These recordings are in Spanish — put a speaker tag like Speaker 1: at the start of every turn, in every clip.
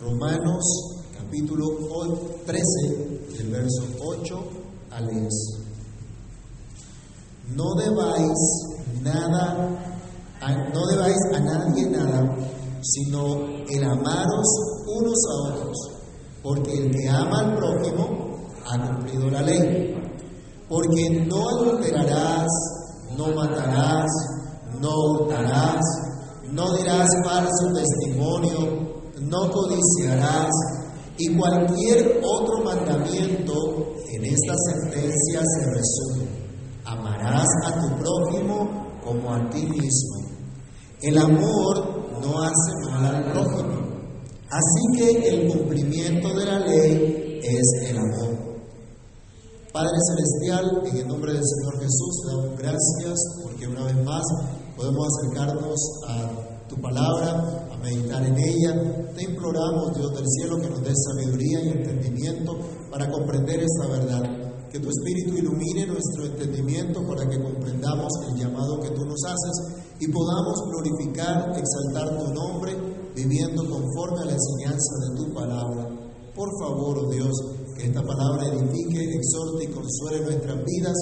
Speaker 1: Romanos capítulo 13, del verso 8 al 10. No debáis nada, no debáis a nadie nada, sino el amaros unos a otros, porque el que ama al prójimo ha cumplido la ley. Porque no adulterarás, no matarás, no hurtarás, no dirás falso testimonio, no codiciarás, y cualquier otro mandamiento en esta sentencia se resume. Amarás a tu prójimo como a ti mismo. El amor no hace mal al prójimo. Así que el cumplimiento de la ley es el amor. Padre Celestial, en el nombre del Señor Jesús, te damos gracias porque una vez más podemos acercarnos a tu palabra, meditar en ella. Te imploramos, Dios del cielo, que nos des sabiduría y entendimiento para comprender esta verdad. Que tu Espíritu ilumine nuestro entendimiento para que comprendamos el llamado que tú nos haces y podamos glorificar, exaltar tu nombre, viviendo conforme a la enseñanza de tu palabra. Por favor, oh Dios, que esta palabra edifique, exhorte y consuele nuestras vidas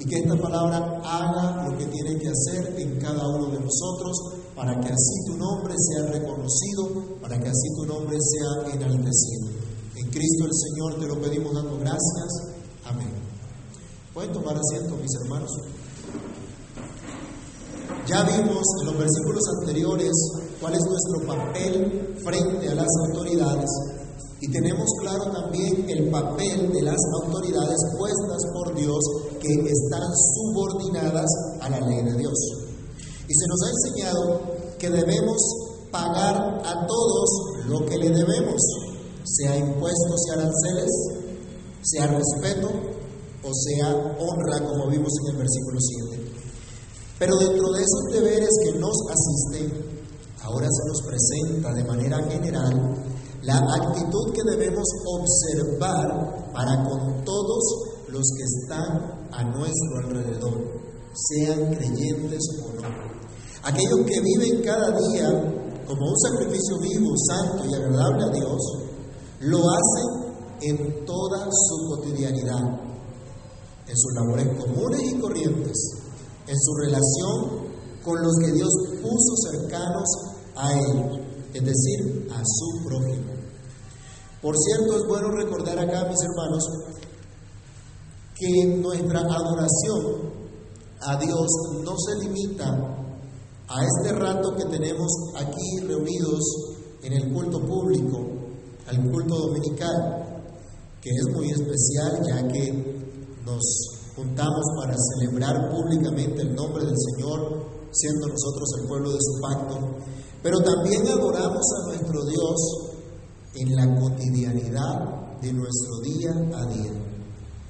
Speaker 1: y que esta palabra haga lo que tiene que hacer en cada uno de nosotros para que así tu nombre sea reconocido, para que así tu nombre sea enaltecido. En Cristo el Señor te lo pedimos dando gracias. Amén. Pueden tomar asiento, mis hermanos. Ya vimos en los versículos anteriores cuál es nuestro papel frente a las autoridades y tenemos claro también el papel de las autoridades puestas por Dios que están subordinadas a la ley de Dios. Y se nos ha enseñado que debemos pagar a todos lo que le debemos, sea impuestos y aranceles, sea respeto o sea honra, como vimos en el versículo 7. Pero dentro de esos deberes que nos asisten, ahora se nos presenta de manera general la actitud que debemos observar para con todos los que están a nuestro alrededor, sean creyentes o no. Aquellos que viven cada día como un sacrificio vivo, santo y agradable a Dios, lo hacen en toda su cotidianidad, en sus labores comunes y corrientes, en su relación con los que Dios puso cercanos a Él, es decir, a su prójimo. Por cierto, es bueno recordar acá, mis hermanos, que nuestra adoración a Dios no se limita a este rato que tenemos aquí reunidos en el culto público, al culto dominical, que es muy especial ya que nos juntamos para celebrar públicamente el nombre del Señor, siendo nosotros el pueblo de su pacto, pero también adoramos a nuestro Dios en la cotidianidad de nuestro día a día,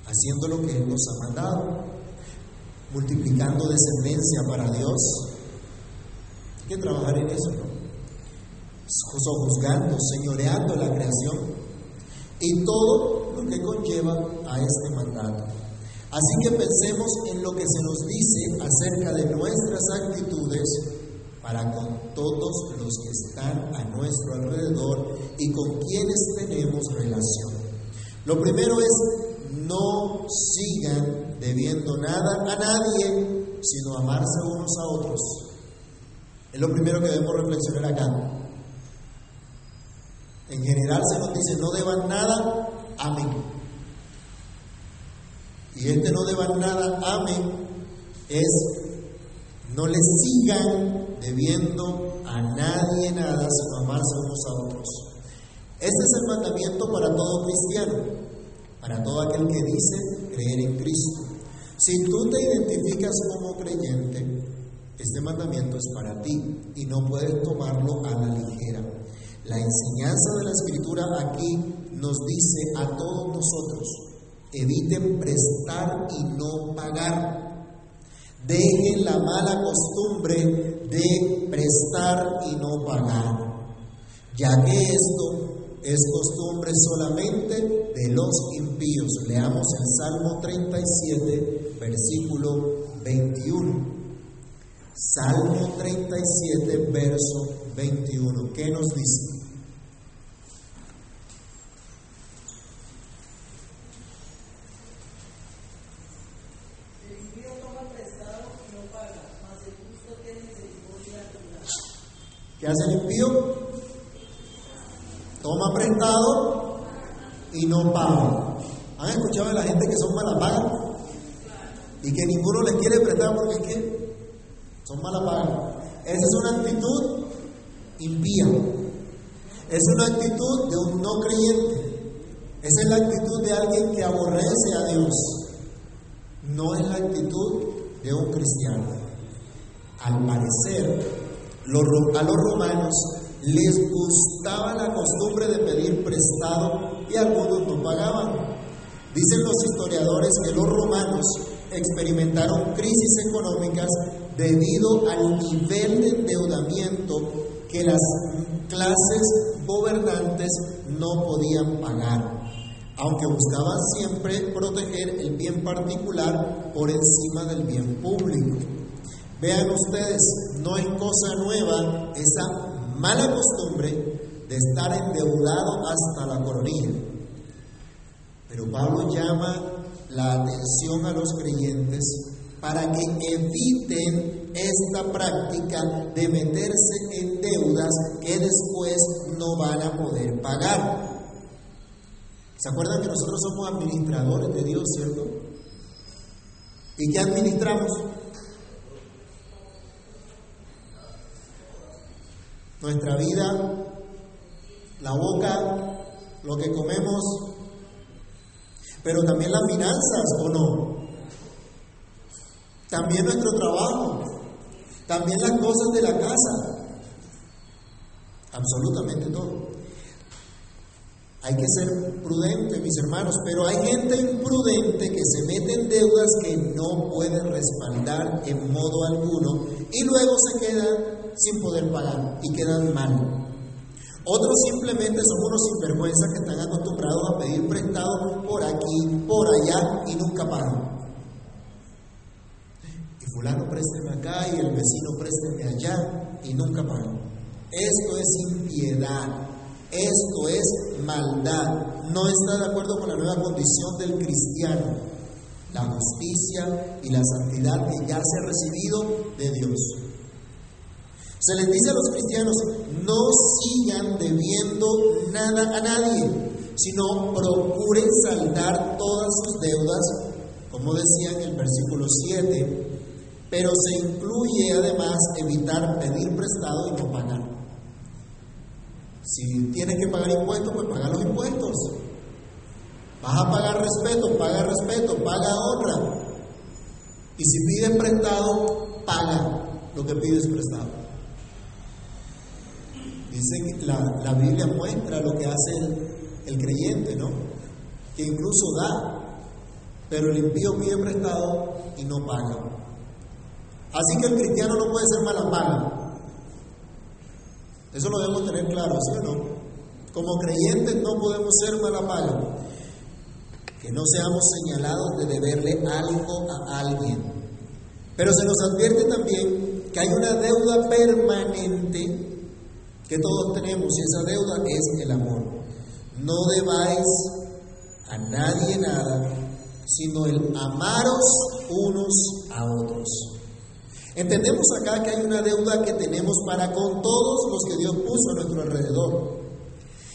Speaker 1: haciendo lo que Él nos ha mandado, multiplicando descendencia para Dios, que trabajar en eso, ¿no? Juzgando, señoreando la creación y todo lo que conlleva a este mandato. Así que pensemos en lo que se nos dice acerca de nuestras actitudes para con todos los que están a nuestro alrededor y con quienes tenemos relación. Lo primero es no sigan debiendo nada a nadie, sino amarse unos a otros. Es lo primero que debemos reflexionar acá. En general se nos dice, no deban nada, amén. Y este no deban nada, amén, es no le sigan debiendo a nadie nada, sino amarse unos a otros. Ese es el mandamiento para todo cristiano, para todo aquel que dice creer en Cristo. Si tú te identificas como creyente, este mandamiento es para ti y no puedes tomarlo a la ligera. La enseñanza de la escritura aquí nos dice a todos nosotros, eviten prestar y no pagar. Dejen la mala costumbre de prestar y no pagar, ya que esto es costumbre solamente de los impíos. Leamos el Salmo 37, versículo 21. Salmo 37, verso 21. ¿Qué nos dice? El impío toma prestado y no paga. ¿Qué hace el impío? Toma prestado y no paga. ¿Han escuchado de la gente que son malas pagas? Y que ninguno les quiere prestar porque es que son paga Esa es una actitud impía. Es una actitud de un no creyente. Esa es la actitud de alguien que aborrece a Dios. No es la actitud de un cristiano. Al parecer, a los romanos les gustaba la costumbre de pedir prestado y algunos no pagaban. Dicen los historiadores que los romanos experimentaron crisis económicas debido al nivel de endeudamiento que las clases gobernantes no podían pagar, aunque buscaban siempre proteger el bien particular por encima del bien público. Vean ustedes, no es cosa nueva esa mala costumbre de estar endeudado hasta la coronilla. Pero Pablo llama la atención a los creyentes para que eviten esta práctica de meterse en deudas que después no van a poder pagar. ¿Se acuerdan que nosotros somos administradores de Dios, cierto? ¿Y qué administramos? nuestra vida, la boca, lo que comemos, pero también las finanzas, ¿o no? También nuestro trabajo, también las cosas de la casa, absolutamente todo. Hay que ser prudente, mis hermanos, pero hay gente imprudente que se mete en deudas que no puede respaldar en modo alguno y luego se quedan sin poder pagar y quedan mal. Otros simplemente son unos sinvergüenzas que están acostumbrados a pedir prestado por aquí, por allá y nunca pagan. Fulano présteme acá y el vecino présteme allá y nunca pagan. Esto es impiedad, esto es maldad. No está de acuerdo con la nueva condición del cristiano, la justicia y la santidad que ya se ha recibido de Dios. Se les dice a los cristianos, no sigan debiendo nada a nadie, sino procuren saldar todas sus deudas, como decía en el versículo 7, pero se incluye además evitar pedir prestado y no pagar. Si tienes que pagar impuestos, pues paga los impuestos. Vas a pagar respeto, paga respeto, paga honra. Y si pides prestado, paga lo que pides prestado. Dice la, la Biblia muestra lo que hace el, creyente, ¿no? Que incluso da, pero el impío pide prestado y no paga. Así que el cristiano no puede ser mala paga. Eso lo debemos tener claro, ¿sí o no? Como creyentes no podemos ser mala paga. Que no seamos señalados de deberle algo a alguien. Pero se nos advierte también que hay una deuda permanente que todos tenemos y esa deuda es el amor. No debáis a nadie nada, sino el amaros unos a otros. Entendemos acá que hay una deuda que tenemos para con todos los que Dios puso a nuestro alrededor.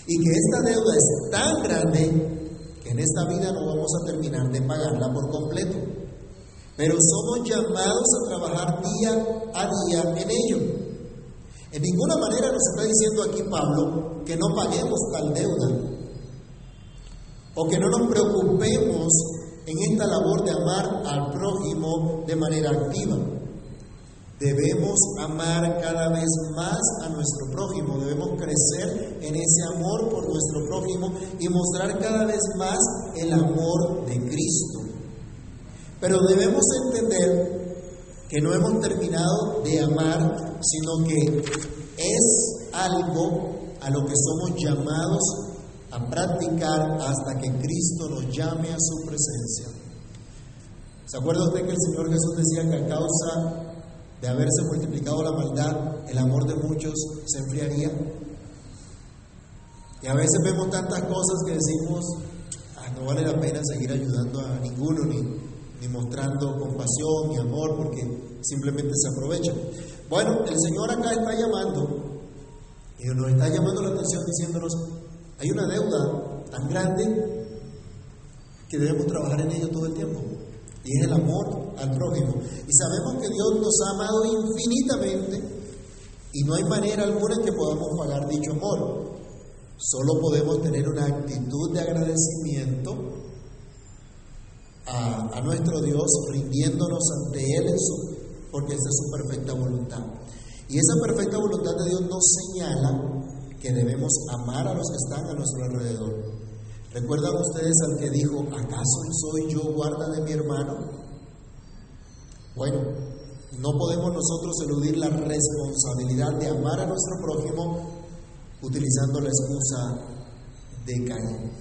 Speaker 1: Y que esta deuda es tan grande que en esta vida no vamos a terminar de pagarla por completo. Pero somos llamados a trabajar día a día en ello. En ninguna manera nos está diciendo aquí Pablo que no paguemos tal deuda o que no nos preocupemos en esta labor de amar al prójimo de manera activa. Debemos amar cada vez más a nuestro prójimo, debemos crecer en ese amor por nuestro prójimo y mostrar cada vez más el amor de Cristo. Pero debemos entender que no hemos terminado de amar, sino que es algo a lo que somos llamados a practicar hasta que Cristo nos llame a su presencia. ¿Se acuerda usted que el Señor Jesús decía que a causa de haberse multiplicado la maldad, el amor de muchos se enfriaría? Y a veces vemos tantas cosas que decimos, ah, no vale la pena seguir ayudando a ninguno, ni, ni mostrando compasión ni amor, porque simplemente se aprovechan. Bueno, el Señor acá está llamando Y nos está llamando la atención diciéndonos, hay una deuda tan grande que debemos trabajar en ello todo el tiempo. Y es el amor al prójimo. Y sabemos que Dios nos ha amado infinitamente y no hay manera alguna en que podamos pagar dicho amor. Solo podemos tener una actitud de agradecimiento a, nuestro Dios, rindiéndonos ante Él en porque esa es su perfecta voluntad. Y esa perfecta voluntad de Dios nos señala que debemos amar a los que están a nuestro alrededor. ¿Recuerdan ustedes al que dijo, ¿acaso soy yo guarda de mi hermano? Bueno, no podemos nosotros eludir la responsabilidad de amar a nuestro prójimo utilizando la excusa de Caín.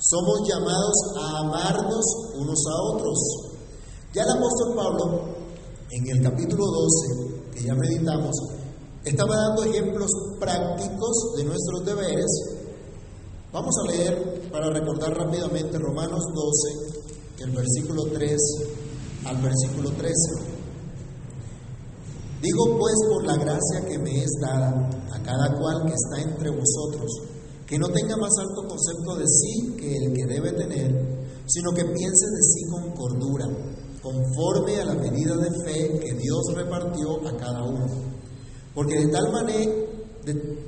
Speaker 1: Somos llamados a amarnos unos a otros. Ya el apóstol Pablo, en el capítulo 12, que ya meditamos, estaba dando ejemplos prácticos de nuestros deberes. Vamos a leer para recordar rápidamente Romanos 12, el versículo 3 al versículo 13. Digo pues por la gracia que me es dada a cada cual que está entre vosotros, que no tenga más alto concepto de sí que el que debe tener, sino que piense de sí con cordura, conforme a la medida de fe que Dios repartió a cada uno. Porque de tal manera,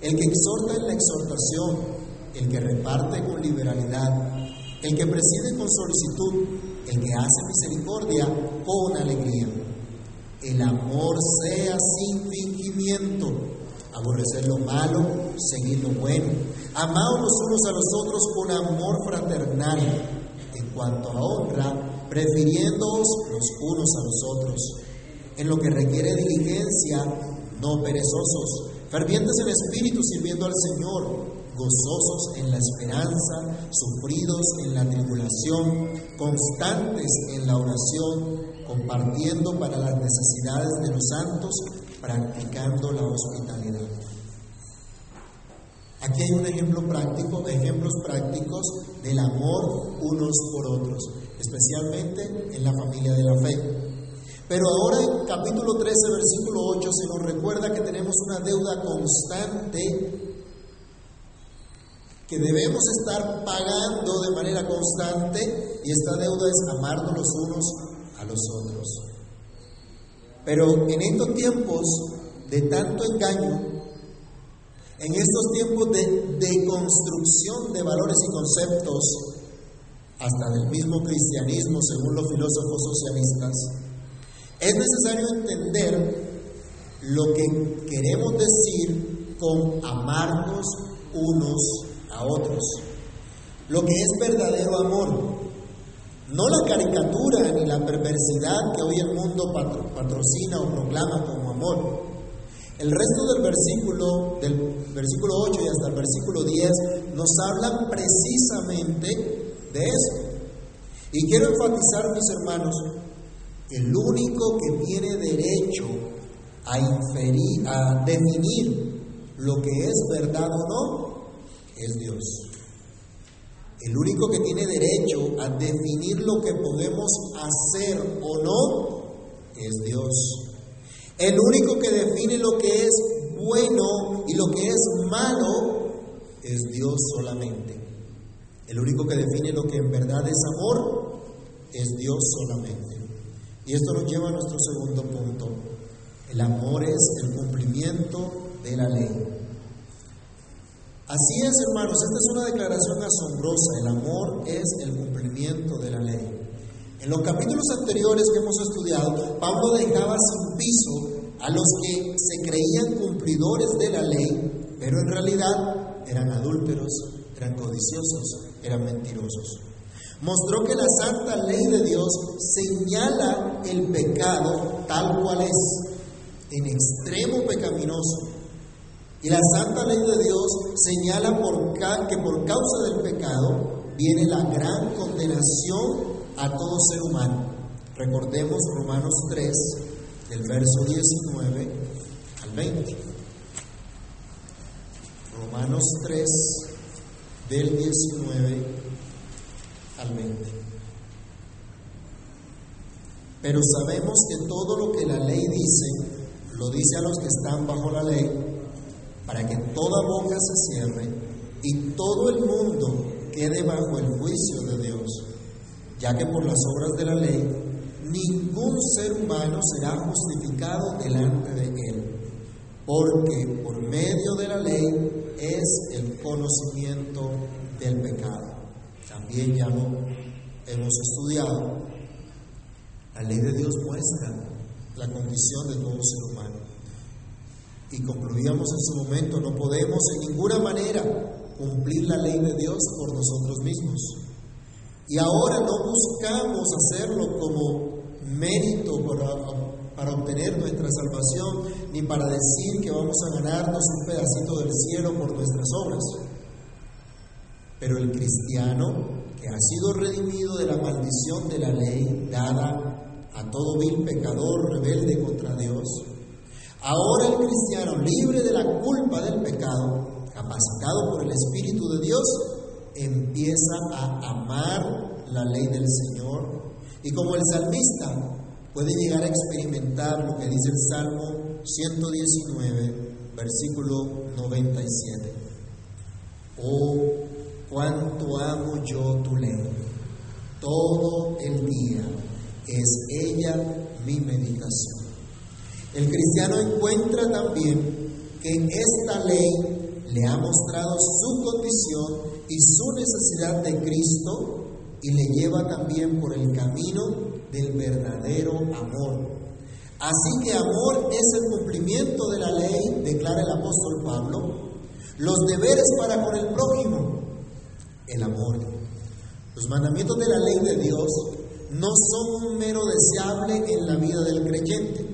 Speaker 1: el que exhorta en la exhortación, el que reparte con liberalidad, el que preside con solicitud, el que hace misericordia con alegría. El amor sea sin fingimiento, aborrecer lo malo, seguir lo bueno, amados los unos a los otros con amor fraternal, en cuanto a honra, prefiriéndoos los unos a los otros, en lo que requiere diligencia, no perezosos, fervientes en espíritu, sirviendo al Señor, gozosos en la esperanza, sufridos en la tribulación, constantes en la oración, compartiendo para las necesidades de los santos, practicando la hospitalidad. Aquí hay un ejemplo práctico, ejemplos prácticos del amor unos por otros, especialmente en la familia de la fe. Pero ahora en capítulo 13, versículo 8, se nos recuerda que tenemos una deuda constante que debemos estar pagando de manera constante y esta deuda es amarnos los unos a los otros. Pero en estos tiempos de tanto engaño, en estos tiempos de deconstrucción de valores y conceptos, hasta del mismo cristianismo según los filósofos socialistas, es necesario entender lo que queremos decir con amarnos unos a otros, lo que es verdadero amor. No la caricatura ni la perversidad que hoy el mundo patrocina o proclama como amor. El resto del versículo, del versículo 8 y hasta el versículo 10, nos hablan precisamente de eso. Y quiero enfatizar, mis hermanos, el único que tiene derecho a inferir, a definir lo que es verdad o no, es Dios. El único que tiene derecho a definir lo que podemos hacer o no es Dios. El único que define lo que es bueno y lo que es malo es Dios solamente. El único que define lo que en verdad es amor es Dios solamente. Y esto nos lleva a nuestro segundo punto. El amor es el cumplimiento de la ley. Así es, hermanos, esta es una declaración asombrosa. El amor es el cumplimiento de la ley. En los capítulos anteriores que hemos estudiado, Pablo dejaba sin piso a los que se creían cumplidores de la ley, pero en realidad eran adúlteros, eran codiciosos, eran mentirosos. Mostró que la santa ley de Dios señala el pecado tal cual es, en extremo pecaminoso, Y la santa ley de Dios señala por que por causa del pecado viene la gran condenación a todo ser humano. Recordemos Romanos 3, del verso 19 al 20. Romanos 3, del 19 al 20. Pero sabemos que todo lo que la ley dice, lo dice a los que están bajo la ley, para que toda boca se cierre y todo el mundo quede bajo el juicio de Dios, ya que por las obras de la ley ningún ser humano será justificado delante de él, porque por medio de la ley es el conocimiento del pecado. También ya lo hemos estudiado. La ley de Dios muestra la condición de todo ser humano. Y concluíamos en su momento, no podemos en ninguna manera cumplir la ley de Dios por nosotros mismos. Y ahora no buscamos hacerlo como mérito para, para, obtener nuestra salvación, ni para decir que vamos a ganarnos un pedacito del cielo por nuestras obras. Pero el cristiano que ha sido redimido de la maldición de la ley dada a todo vil pecador rebelde contra Dios, ahora el cristiano libre de la culpa del pecado, capacitado por el Espíritu de Dios, empieza a amar la ley del Señor y como el salmista puede llegar a experimentar lo que dice el Salmo 119, versículo 97. Oh, cuánto amo yo tu ley. Todo el día es ella mi meditación. El cristiano encuentra también que esta ley le ha mostrado su condición y su necesidad de Cristo y le lleva también por el camino del verdadero amor. Así que amor es el cumplimiento de la ley, declara el apóstol Pablo, los deberes para con el prójimo, el amor. Los mandamientos de la ley de Dios no son un mero deseable en la vida del creyente,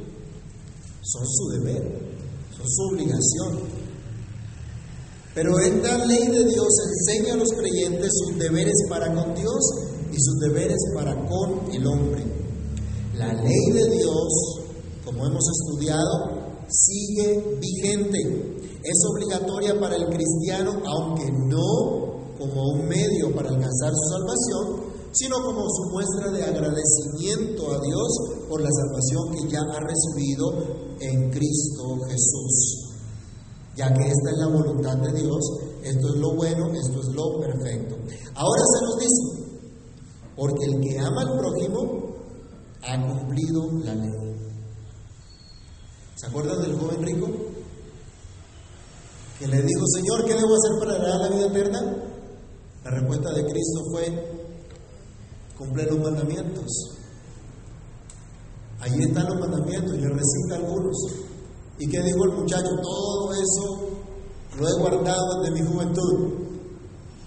Speaker 1: son su deber, son su obligación. Pero esta ley de Dios enseña a los creyentes sus deberes para con Dios y sus deberes para con el hombre. La ley de Dios, como hemos estudiado, sigue vigente. Es obligatoria para el cristiano, aunque no como un medio para alcanzar su salvación, sino como su muestra de agradecimiento a Dios por la salvación que ya ha recibido en Cristo Jesús ya que esta es la voluntad de Dios, esto es lo bueno, esto es lo perfecto. Ahora se nos dice, porque el que ama al prójimo ha cumplido la ley. ¿Se acuerdan del joven rico? Que le dijo, Señor, ¿qué debo hacer para ganar la vida eterna? La respuesta de Cristo fue, cumplir los mandamientos. Allí están los mandamientos, y le recita algunos. ¿Y qué dijo el muchacho? Todo eso lo he guardado desde mi juventud.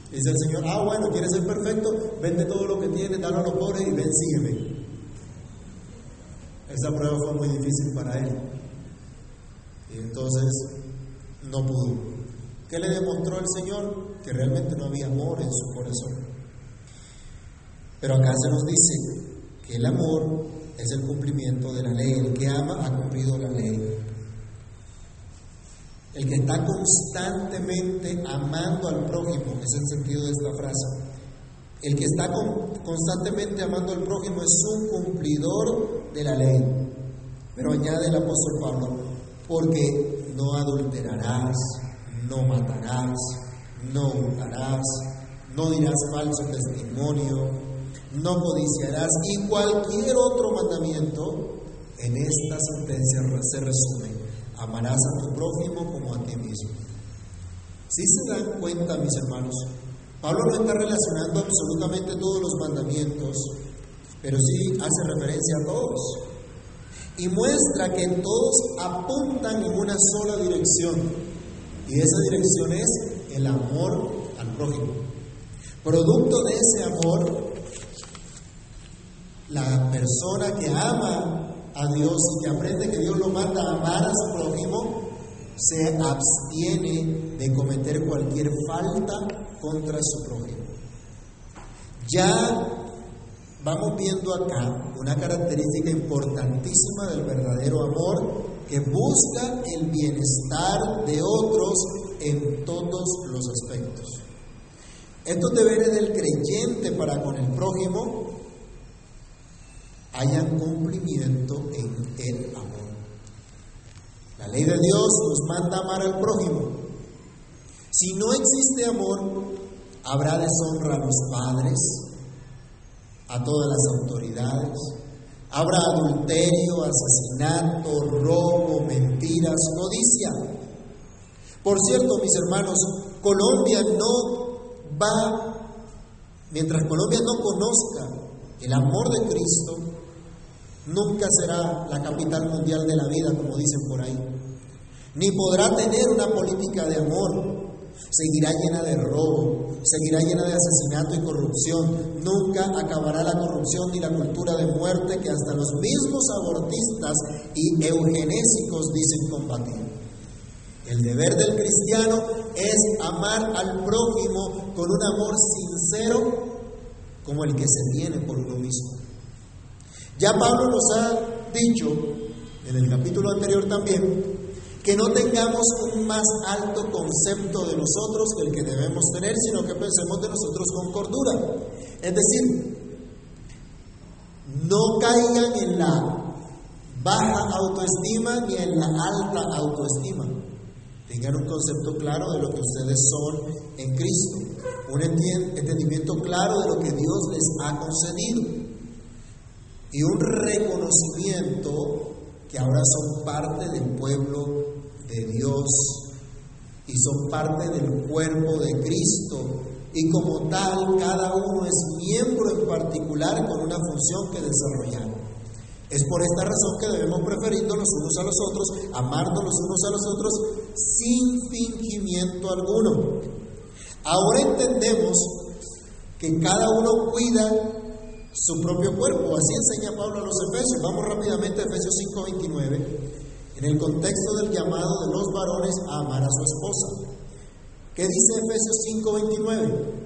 Speaker 1: Dice el Señor, ah, bueno, ¿quieres ser perfecto? Vende todo lo que tienes, dalo a los pobres y ven, sígueme. Esa prueba fue muy difícil para él. Y entonces no pudo. ¿Qué le demostró el Señor? Que realmente no había amor en su corazón. Pero acá se nos dice que el amor es el cumplimiento de la ley. El que ama ha cumplido la ley. El que está constantemente amando al prójimo, es el sentido de esta frase. El que está constantemente amando al prójimo es un cumplidor de la ley. Pero añade el apóstol Pablo, porque no adulterarás, no matarás, no hurtarás, no dirás falso testimonio, no codiciarás y cualquier otro mandamiento en esta sentencia se resume amarás a tu prójimo como a ti mismo. Si se dan cuenta, mis hermanos, Pablo no está relacionando absolutamente todos los mandamientos, pero sí hace referencia a todos. Y muestra que todos apuntan en una sola dirección. Y esa dirección es el amor al prójimo. Producto de ese amor, la persona que ama a Dios y que aprende que Dios lo manda a amar a su prójimo, se abstiene de cometer cualquier falta contra su prójimo. Ya vamos viendo acá una característica importantísima del verdadero amor que busca el bienestar de otros en todos los aspectos. Estos deberes del creyente para con el prójimo hayan cumplimiento en el amor. La ley de Dios nos manda amar al prójimo. Si no existe amor, habrá deshonra a los padres, a todas las autoridades, habrá adulterio, asesinato, robo, mentiras, codicia. Por cierto, mis hermanos, Colombia no va, mientras Colombia no conozca el amor de Cristo, nunca será la capital mundial de la vida, como dicen por ahí. Ni podrá tener una política de amor. Seguirá llena de robo, seguirá llena de asesinato y corrupción. Nunca acabará la corrupción ni la cultura de muerte que hasta los mismos abortistas y eugenésicos dicen combatir. El deber del cristiano es amar al prójimo con un amor sincero como el que se tiene por uno mismo. Ya Pablo nos ha dicho en el capítulo anterior también que no tengamos un más alto concepto de nosotros que el que debemos tener, sino que pensemos de nosotros con cordura. Es decir, no caigan en la baja autoestima ni en la alta autoestima. Tengan un concepto claro de lo que ustedes son en Cristo, un entendimiento claro de lo que Dios les ha concedido y un reconocimiento que ahora son parte del pueblo de Dios y son parte del cuerpo de Cristo y como tal cada uno es miembro en particular con una función que desarrollar. Es por esta razón que debemos preferirnos los unos a los otros, amarnos los unos a los otros sin fingimiento alguno. Ahora entendemos que cada uno cuida su propio cuerpo. Así enseña Pablo a los Efesios. Vamos rápidamente a Efesios 5:29, en el contexto del llamado de los varones a amar a su esposa. ¿Qué dice Efesios 5:29?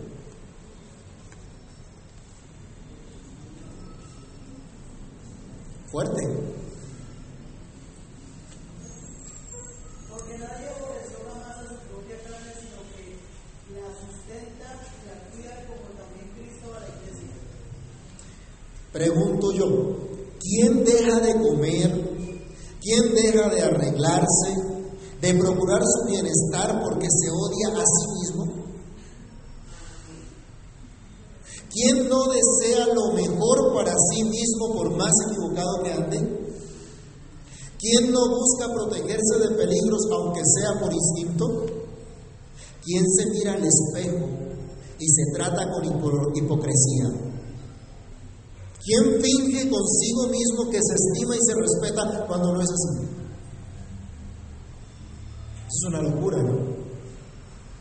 Speaker 1: Fuerte. Pregunto yo, ¿quién deja de ¿Quién deja de arreglarse? ¿De procurar su bienestar porque se odia a sí mismo? ¿Quién no desea lo mejor para sí mismo por más equivocado que ande? ¿Quién no busca protegerse de peligros aunque sea por instinto? ¿Quién se mira al espejo y se trata con hipocresía? ¿Quién finge consigo mismo que se estima y se respeta cuando no es así? es una locura, ¿no?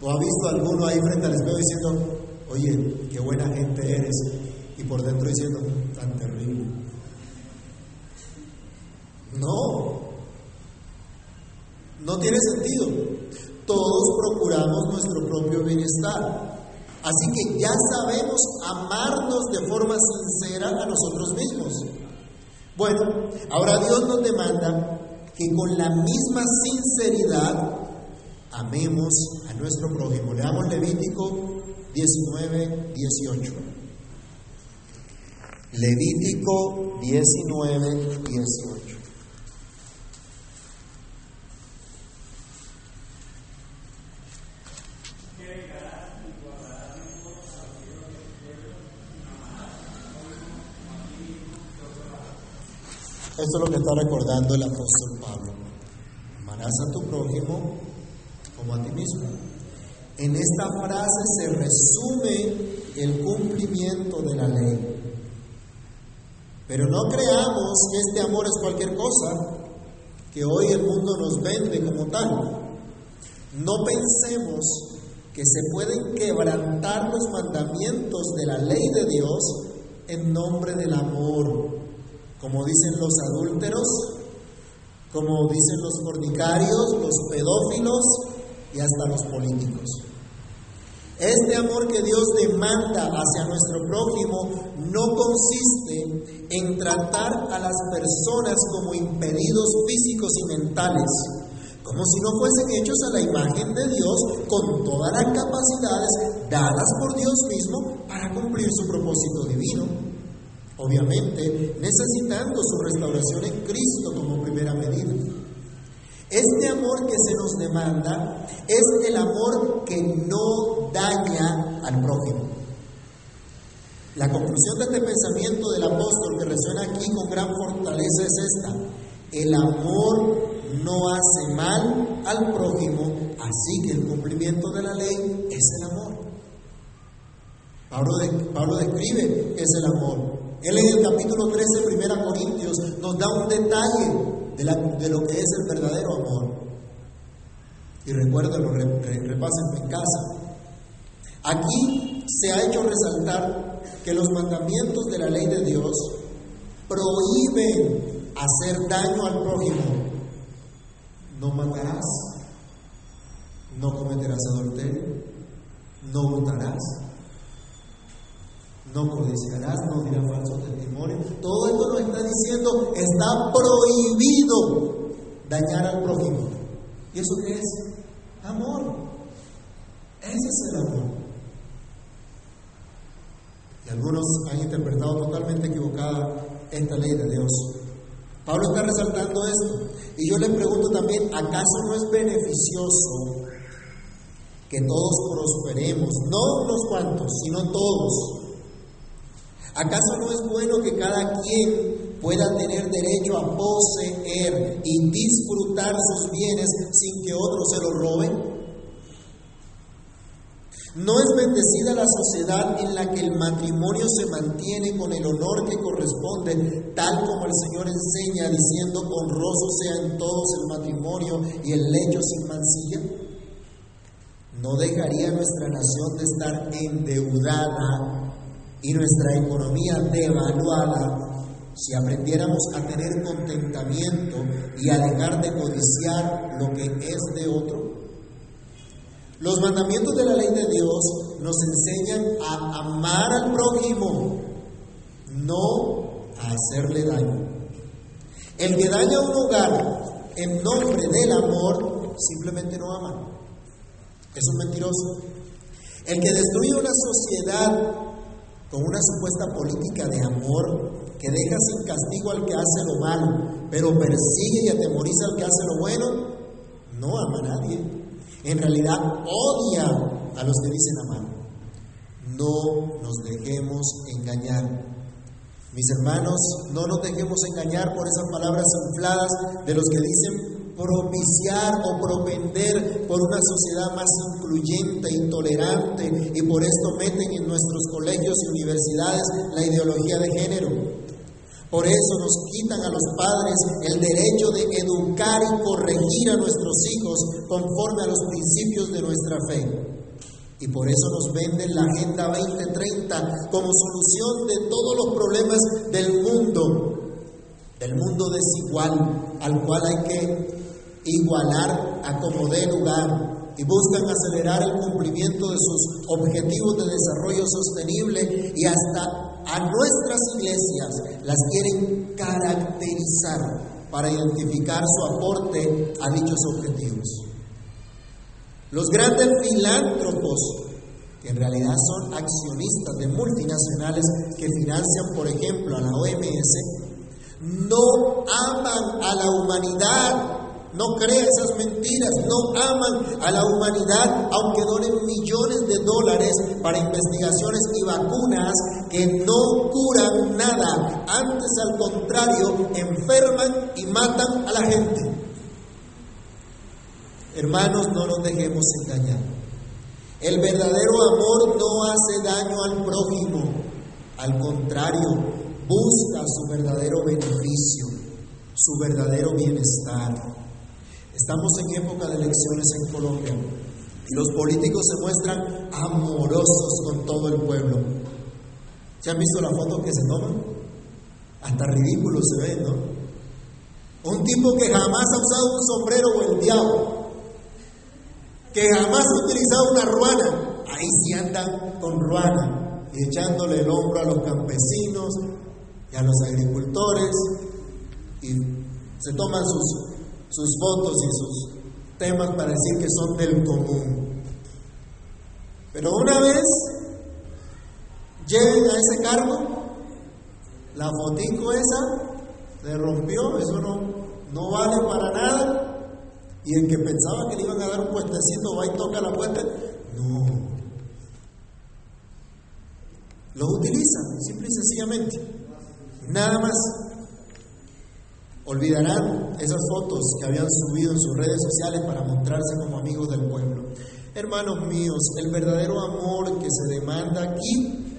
Speaker 1: ¿O ha visto alguno ahí frente al espejo diciendo, oye, qué buena gente eres? Y por dentro diciendo, tan terrible. No, no tiene sentido. Todos procuramos nuestro propio bienestar. Así que ya sabemos amarnos de forma sincera a nosotros mismos. Bueno, ahora Dios nos demanda que con la misma sinceridad amemos a nuestro prójimo. Leamos Levítico 19, 18. Levítico 19, 18. Esto es lo que está recordando el apóstol Pablo. Amarás a tu prójimo como a ti mismo. En esta frase se resume el cumplimiento de la ley. Pero no creamos que este amor es cualquier cosa que hoy el mundo nos vende como tal. No pensemos que se pueden quebrantar los mandamientos de la ley de Dios en nombre del amor como dicen los adúlteros, como dicen los fornicarios, los pedófilos y hasta los políticos. Este amor que Dios demanda hacia nuestro prójimo no consiste en tratar a las personas como impedidos físicos y mentales, como si no fuesen hechos a la imagen de Dios con todas las capacidades dadas por Dios mismo para cumplir su propósito divino. Obviamente, necesitando su restauración en Cristo como primera medida. Este amor que se nos demanda es el amor que no daña al prójimo. La conclusión de este pensamiento del apóstol que resuena aquí con gran fortaleza es esta. El amor no hace mal al prójimo, así que el cumplimiento de la ley es el amor. Pablo, describe es el amor. Él en el capítulo 13, 1 Corintios, nos da un detalle de, lo que es el verdadero amor. Y recuérdenlo, repásenlo en casa. Aquí se ha hecho resaltar que los mandamientos de la ley de Dios prohíben hacer daño al prójimo. No matarás, no cometerás adulterio, no votarás, no codiciarás, no dirás falso testimonio. Todo esto nos está diciendo, está prohibido dañar al prójimo. ¿Y eso qué es? Amor. Ese es el amor. Y algunos han interpretado totalmente equivocada esta ley de Dios. Pablo está resaltando esto. Y yo le pregunto también, ¿acaso no es beneficioso que todos prosperemos? No unos cuantos, sino todos. ¿Acaso no es bueno que cada quien pueda tener derecho a poseer y disfrutar sus bienes sin que otros se los roben? ¿No es bendecida la sociedad en la que el matrimonio se mantiene con el honor que corresponde, tal como el Señor enseña, diciendo, honroso sea en todos el matrimonio y el lecho sin mancilla? ¿No dejaría nuestra nación de estar endeudada y nuestra economía devaluada si aprendiéramos a tener contentamiento y a dejar de codiciar lo que es de otro? Los mandamientos de la ley de Dios nos enseñan a amar al prójimo, no a hacerle daño. El que daña un hogar en nombre del amor simplemente no ama. Es un mentiroso. El que destruye una sociedad con una supuesta política de amor que deja sin castigo al que hace lo malo, pero persigue y atemoriza al que hace lo bueno, no ama a nadie. En realidad odia a los que dicen amar. No nos dejemos engañar. Mis hermanos, no nos dejemos engañar por esas palabras infladas de los que dicen propiciar o propender por una sociedad más incluyente e intolerante y por esto meten en nuestros colegios y universidades la ideología de género. Por eso nos quitan a los padres el derecho de educar y corregir a nuestros hijos conforme a los principios de nuestra fe. Y por eso nos venden la Agenda 2030 como solución de todos los problemas del mundo, del mundo desigual, al cual hay que igualar a como dé lugar y buscan acelerar el cumplimiento de sus objetivos de desarrollo sostenible y hasta a nuestras iglesias las quieren caracterizar para identificar su aporte a dichos objetivos. Los grandes filántropos, que en realidad son accionistas de multinacionales que financian, por ejemplo, a la OMS, no aman a la humanidad no creen esas mentiras, no aman a la humanidad, aunque donen millones de dólares para investigaciones y vacunas que no curan nada. Antes, al contrario, enferman y matan a la gente. Hermanos, no nos dejemos engañar. El verdadero amor no hace daño al prójimo, al contrario, busca su verdadero beneficio, su verdadero bienestar. Estamos en época de elecciones en Colombia y los políticos se muestran amorosos con todo el pueblo. ¿Se han visto la foto que se toman? Hasta ridículo se ve, ¿no? Un tipo que jamás ha usado un sombrero o el diablo, que jamás ha utilizado una ruana, ahí sí andan con ruana y echándole el hombro a los campesinos y a los agricultores y se toman sus, sus fotos y sus temas para decir que son del común. Pero una vez lleguen a ese cargo, la fotico esa se rompió, eso no, no vale para nada. Y el que pensaba que le iban a dar un puestecito va y toca la puerta, no. Lo utilizan, simple y sencillamente. Nada más. Olvidarán esas fotos que habían subido en sus redes sociales para mostrarse como amigos del pueblo. Hermanos míos, el verdadero amor que se demanda aquí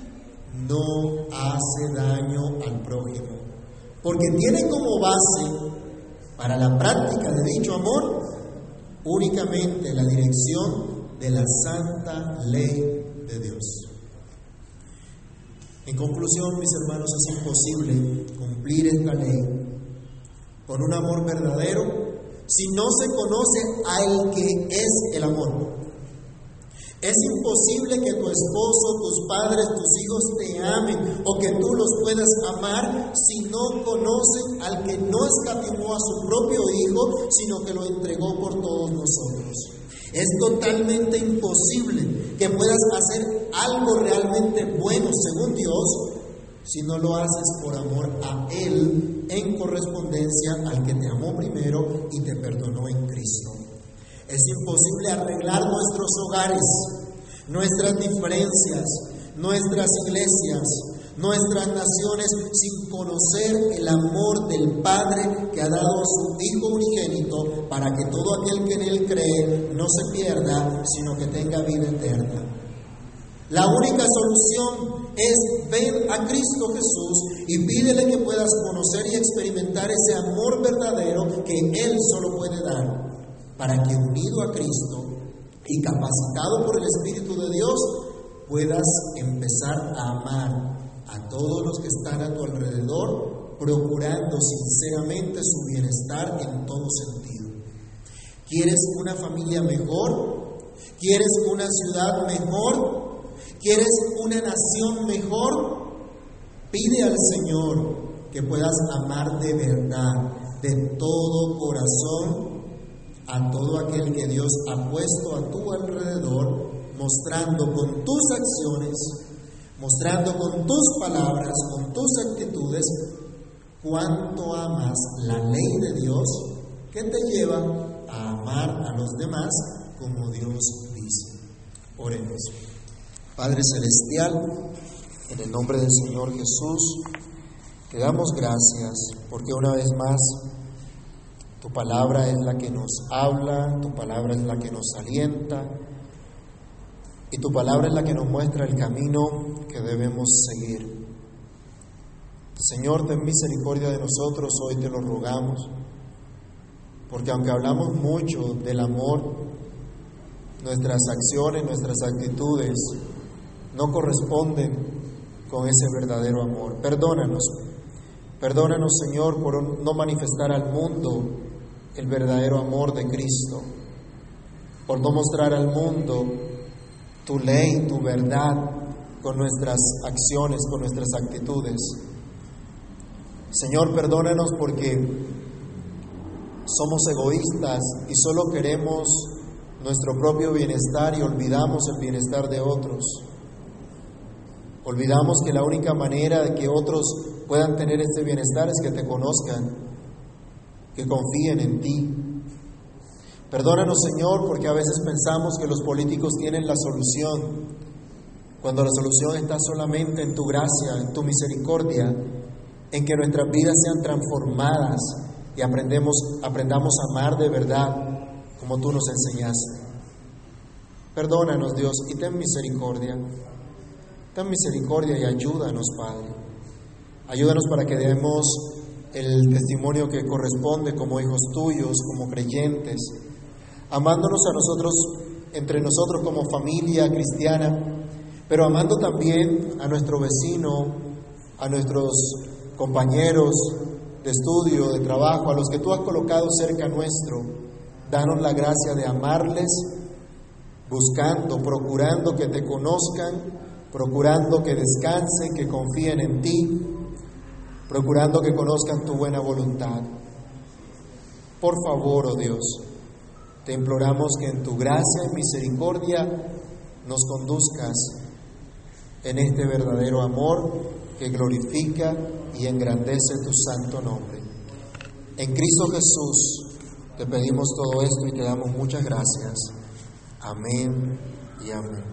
Speaker 1: no hace daño al prójimo, porque tiene como base para la práctica de dicho amor únicamente la dirección de la santa ley de Dios. En conclusión, mis hermanos, es imposible cumplir esta ley con un amor verdadero si no se conoce al que es el amor. Es imposible que tu esposo, tus padres, tus hijos te amen o que tú los puedas amar si no conocen al que no escatimó a su propio Hijo, sino que lo entregó por todos nosotros. Es totalmente imposible que puedas hacer algo realmente bueno según Dios si no lo haces por amor a Él en correspondencia al que te amó primero y te perdonó en Cristo. Es imposible arreglar nuestros hogares, nuestras diferencias, nuestras iglesias, nuestras naciones sin conocer el amor del Padre que ha dado a su Hijo unigénito para que todo aquel que en Él cree no se pierda, sino que tenga vida eterna. La única solución es ven a Cristo Jesús y pídele que puedas conocer y experimentar ese amor verdadero que Él solo puede dar, para que unido a Cristo y capacitado por el Espíritu de Dios, puedas empezar a amar a todos los que están a tu alrededor, procurando sinceramente su bienestar en todo sentido. ¿Quieres una familia mejor? ¿Quieres una ciudad mejor? ¿Quieres una nación mejor? Pide al Señor que puedas amar de verdad, de todo corazón, a todo aquel que Dios ha puesto a tu alrededor, mostrando con tus acciones mostrando con tus palabras, con tus actitudes, cuánto amas la ley de Dios que te lleva a amar a los demás como Dios dice. Oremos. Padre Celestial, en el nombre del Señor Jesús, te damos gracias porque una vez más tu palabra es la que nos habla, tu palabra es la que nos alienta, y tu palabra es la que nos muestra el camino que debemos seguir. Señor, ten misericordia de nosotros, hoy te lo rogamos, porque aunque hablamos mucho del amor, nuestras acciones, nuestras actitudes no corresponden con ese verdadero amor. Perdónanos, perdónanos Señor por no manifestar al mundo el verdadero amor de Cristo, por no mostrar al mundo tu ley, tu verdad, con nuestras acciones, con nuestras actitudes. Señor, perdónanos porque somos egoístas y solo queremos nuestro propio bienestar y olvidamos el bienestar de otros. Olvidamos que la única manera de que otros puedan tener este bienestar es que te conozcan, que confíen en ti, Perdónanos, Señor, porque a veces pensamos que los políticos tienen la solución, cuando la solución está solamente en tu gracia, en tu misericordia, en que nuestras vidas sean transformadas y aprendemos, aprendamos a amar de verdad como tú nos enseñaste. Perdónanos, Dios, y ten misericordia. Ten misericordia y ayúdanos, Padre. Ayúdanos para que demos el testimonio que corresponde como hijos tuyos, como creyentes amándonos a nosotros, entre nosotros como familia cristiana, pero amando también a nuestro vecino, a nuestros compañeros, de estudio, de trabajo, a los que tú has colocado cerca nuestro, danos la gracia de amarles, buscando, procurando que te conozcan, procurando que descansen, que confíen en ti, procurando que conozcan tu buena voluntad. Por favor, oh Dios, te imploramos que en tu gracia y misericordia nos conduzcas en este verdadero amor que glorifica y engrandece tu santo nombre. En Cristo Jesús te pedimos todo esto y te damos muchas gracias. Amén y amén.